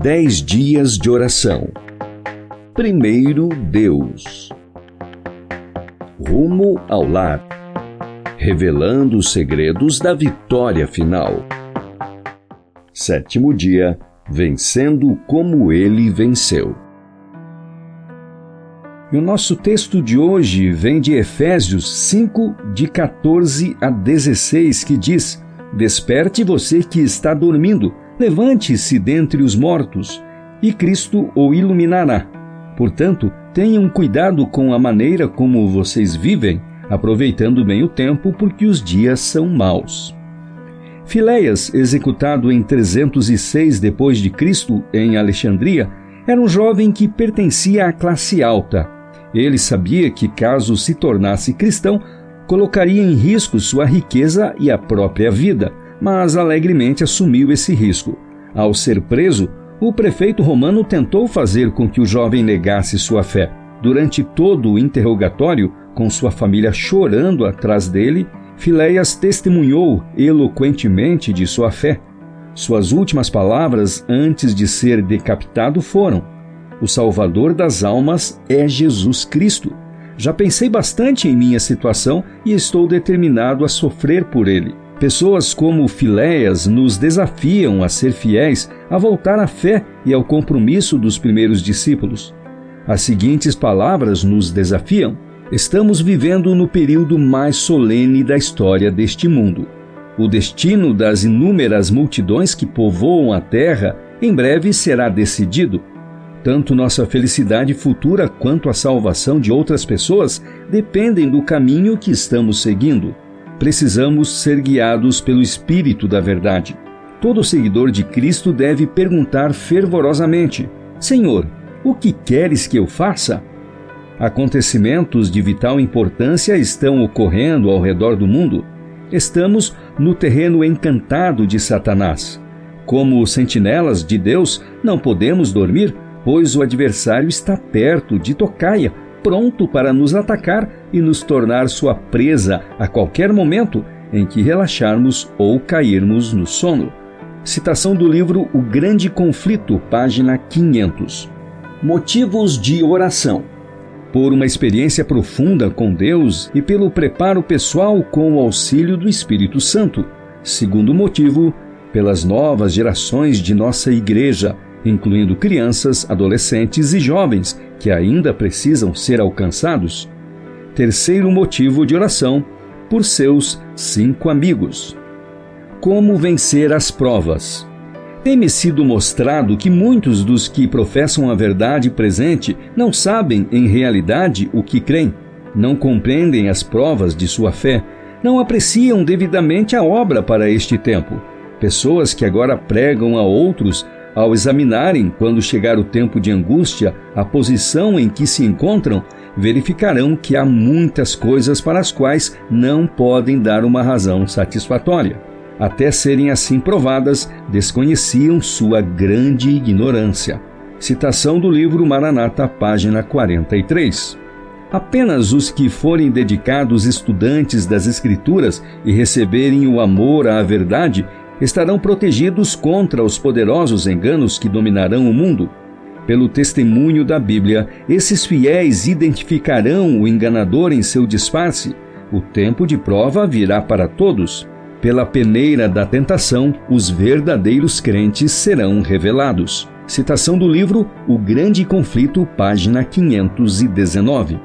Dez dias de oração. Primeiro Deus. Rumo ao lar. Revelando os segredos da vitória final. Sétimo dia. Vencendo como ele venceu. E o nosso texto de hoje vem de Efésios 5, de 14 a 16, que diz: Desperte você que está dormindo, levante-se dentre os mortos, e Cristo o iluminará. Portanto, tenham cuidado com a maneira como vocês vivem, aproveitando bem o tempo, porque os dias são maus. Filéias, executado em 306 depois de Cristo em Alexandria, era um jovem que pertencia à classe alta ele sabia que, caso se tornasse cristão, colocaria em risco sua riqueza e a própria vida, mas alegremente assumiu esse risco. Ao ser preso, o prefeito romano tentou fazer com que o jovem negasse sua fé. Durante todo o interrogatório, com sua família chorando atrás dele, Filéias testemunhou eloquentemente de sua fé. Suas últimas palavras antes de ser decapitado foram: o Salvador das almas é Jesus Cristo. Já pensei bastante em minha situação e estou determinado a sofrer por ele. Pessoas como Filéias nos desafiam a ser fiéis, a voltar à fé e ao compromisso dos primeiros discípulos. As seguintes palavras nos desafiam: Estamos vivendo no período mais solene da história deste mundo. O destino das inúmeras multidões que povoam a terra em breve será decidido. Tanto nossa felicidade futura quanto a salvação de outras pessoas dependem do caminho que estamos seguindo. Precisamos ser guiados pelo Espírito da Verdade. Todo seguidor de Cristo deve perguntar fervorosamente: Senhor, o que queres que eu faça? Acontecimentos de vital importância estão ocorrendo ao redor do mundo. Estamos no terreno encantado de Satanás. Como sentinelas de Deus, não podemos dormir pois o adversário está perto de tocaia, pronto para nos atacar e nos tornar sua presa a qualquer momento em que relaxarmos ou cairmos no sono. Citação do livro O Grande Conflito, página 500. Motivos de oração. Por uma experiência profunda com Deus e pelo preparo pessoal com o auxílio do Espírito Santo. Segundo motivo, pelas novas gerações de nossa igreja incluindo crianças, adolescentes e jovens que ainda precisam ser alcançados. Terceiro motivo de oração, por seus cinco amigos. Como vencer as provas? Tem-me sido mostrado que muitos dos que professam a verdade presente não sabem, em realidade, o que creem, não compreendem as provas de sua fé, não apreciam devidamente a obra para este tempo. Pessoas que agora pregam a outros ao examinarem, quando chegar o tempo de angústia, a posição em que se encontram, verificarão que há muitas coisas para as quais não podem dar uma razão satisfatória. Até serem assim provadas, desconheciam sua grande ignorância. Citação do livro Maranata, página 43. Apenas os que forem dedicados estudantes das Escrituras e receberem o amor à verdade estarão protegidos contra os poderosos enganos que dominarão o mundo. Pelo testemunho da Bíblia, esses fiéis identificarão o enganador em seu disfarce. O tempo de prova virá para todos. Pela peneira da tentação, os verdadeiros crentes serão revelados. Citação do livro O Grande Conflito, página 519.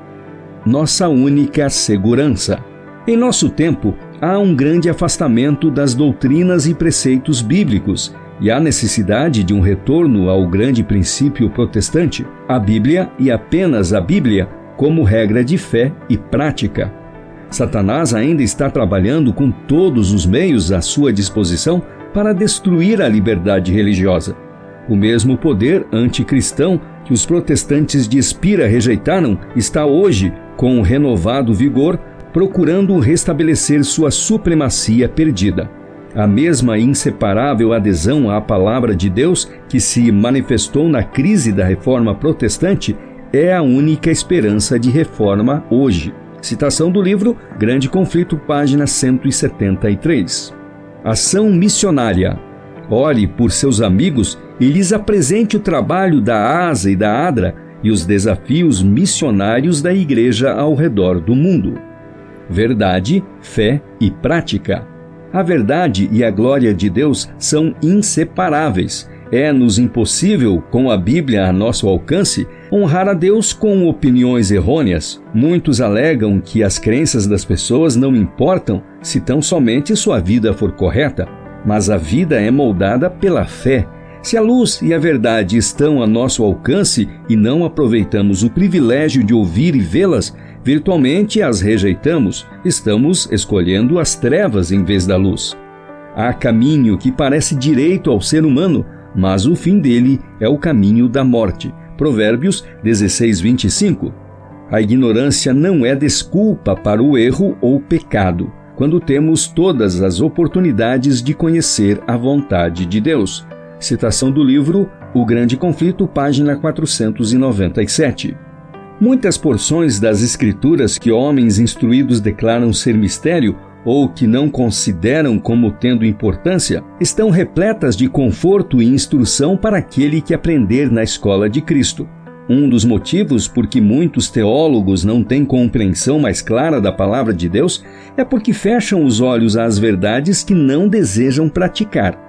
Nossa única segurança. Em nosso tempo, há um grande afastamento das doutrinas e preceitos bíblicos e há necessidade de um retorno ao grande princípio protestante, a Bíblia e apenas a Bíblia, como regra de fé e prática. Satanás ainda está trabalhando com todos os meios à sua disposição para destruir a liberdade religiosa. O mesmo poder anticristão que os protestantes de Espira rejeitaram está hoje, com renovado vigor, procurando restabelecer sua supremacia perdida. A mesma inseparável adesão à palavra de Deus que se manifestou na crise da reforma protestante é a única esperança de reforma hoje. Citação do livro Grande Conflito, página 173. Ação missionária. Ore por seus amigos e lhes apresente o trabalho da ASA e da ADRA e os desafios missionários da Igreja ao redor do mundo. Verdade, fé e prática. A verdade e a glória de Deus são inseparáveis. É-nos impossível, com a Bíblia a nosso alcance, honrar a Deus com opiniões errôneas. Muitos alegam que as crenças das pessoas não importam se tão somente sua vida for correta, mas a vida é moldada pela fé. Se a luz e a verdade estão a nosso alcance e não aproveitamos o privilégio de ouvir e vê-las, virtualmente as rejeitamos, estamos escolhendo as trevas em vez da luz. Há caminho que parece direito ao ser humano, mas o fim dele é o caminho da morte. Provérbios 16, 25. A ignorância não é desculpa para o erro ou pecado, quando temos todas as oportunidades de conhecer a vontade de Deus. Citação do livro O Grande Conflito, página 497. Muitas porções das Escrituras que homens instruídos declaram ser mistério ou que não consideram como tendo importância, estão repletas de conforto e instrução para aquele que aprender na escola de Cristo. Um dos motivos por que muitos teólogos não têm compreensão mais clara da palavra de Deus é porque fecham os olhos às verdades que não desejam praticar.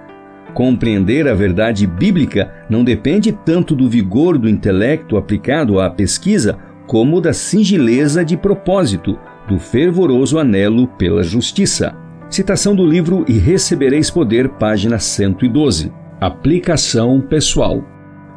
Compreender a verdade bíblica não depende tanto do vigor do intelecto aplicado à pesquisa, como da singeleza de propósito, do fervoroso anelo pela justiça. Citação do livro E Recebereis Poder, página 112. Aplicação pessoal.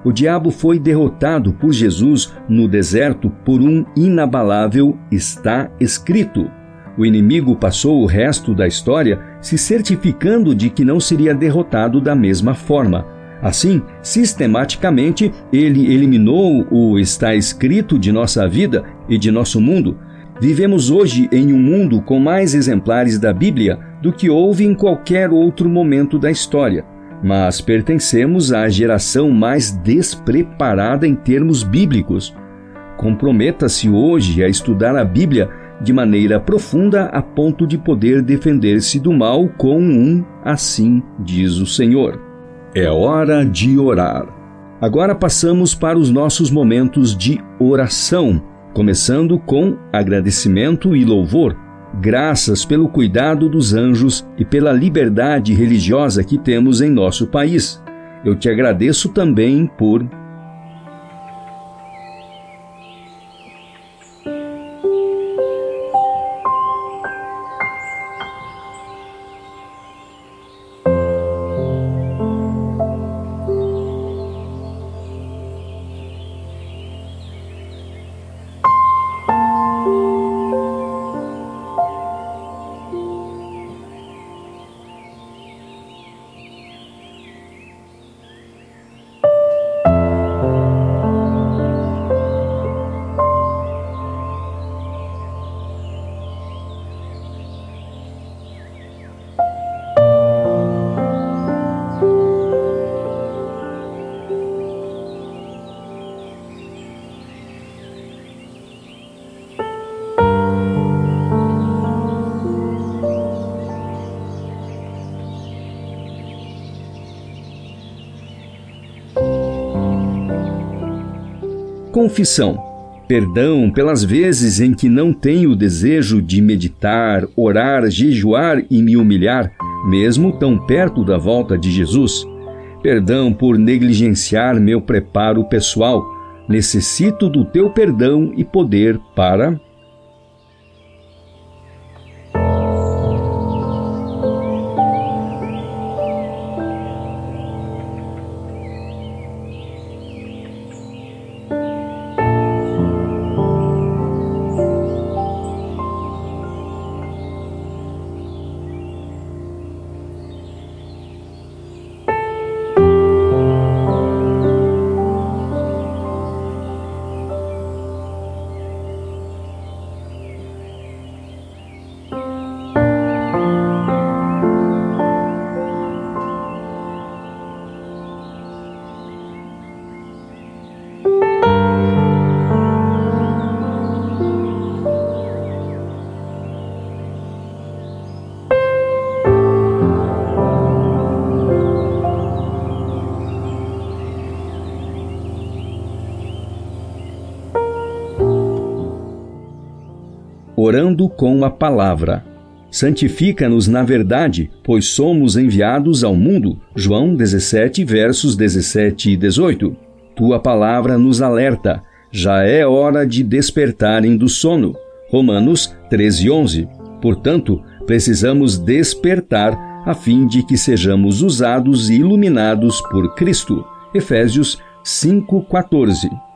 O diabo foi derrotado por Jesus no deserto por um inabalável está escrito. O inimigo passou o resto da história se certificando de que não seria derrotado da mesma forma. Assim, sistematicamente, ele eliminou o está escrito de nossa vida e de nosso mundo. Vivemos hoje em um mundo com mais exemplares da Bíblia do que houve em qualquer outro momento da história, mas pertencemos à geração mais despreparada em termos bíblicos. Comprometa-se hoje a estudar a Bíblia de maneira profunda a ponto de poder defender-se do mal com um assim diz o Senhor. É hora de orar. Agora passamos para os nossos momentos de oração, começando com agradecimento e louvor. Graças pelo cuidado dos anjos e pela liberdade religiosa que temos em nosso país. Eu te agradeço também por Confissão. Perdão pelas vezes em que não tenho o desejo de meditar, orar, jejuar e me humilhar, mesmo tão perto da volta de Jesus. Perdão por negligenciar meu preparo pessoal. Necessito do teu perdão e poder para orando com a palavra. Santifica-nos na verdade, pois somos enviados ao mundo. João 17, versos 17 e 18. Tua palavra nos alerta. Já é hora de despertarem do sono. Romanos 13, 11. Portanto, precisamos despertar a fim de que sejamos usados e iluminados por Cristo. Efésios 5, 14.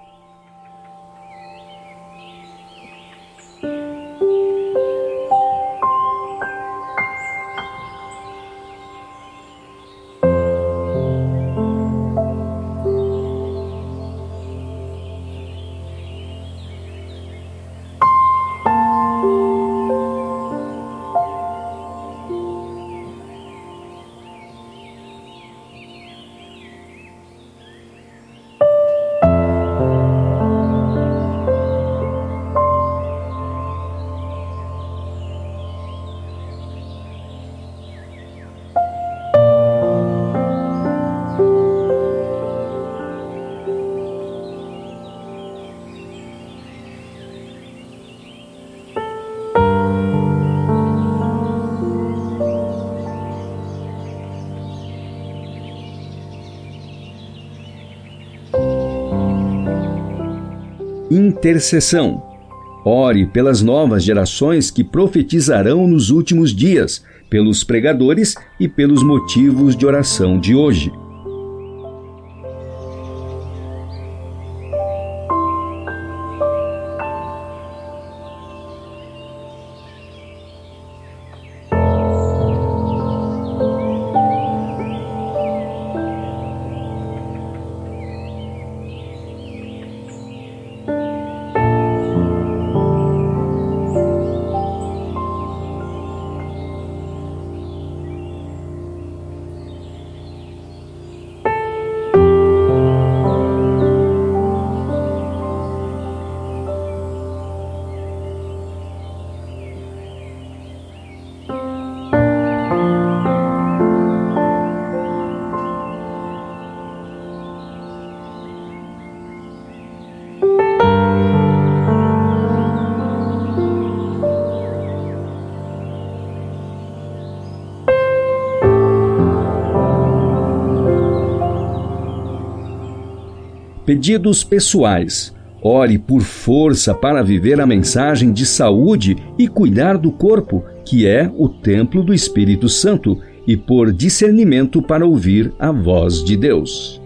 Intercessão. Ore pelas novas gerações que profetizarão nos últimos dias, pelos pregadores e pelos motivos de oração de hoje. Pedidos pessoais. Ore por força para viver a mensagem de saúde e cuidar do corpo, que é o templo do Espírito Santo, e por discernimento para ouvir a voz de Deus.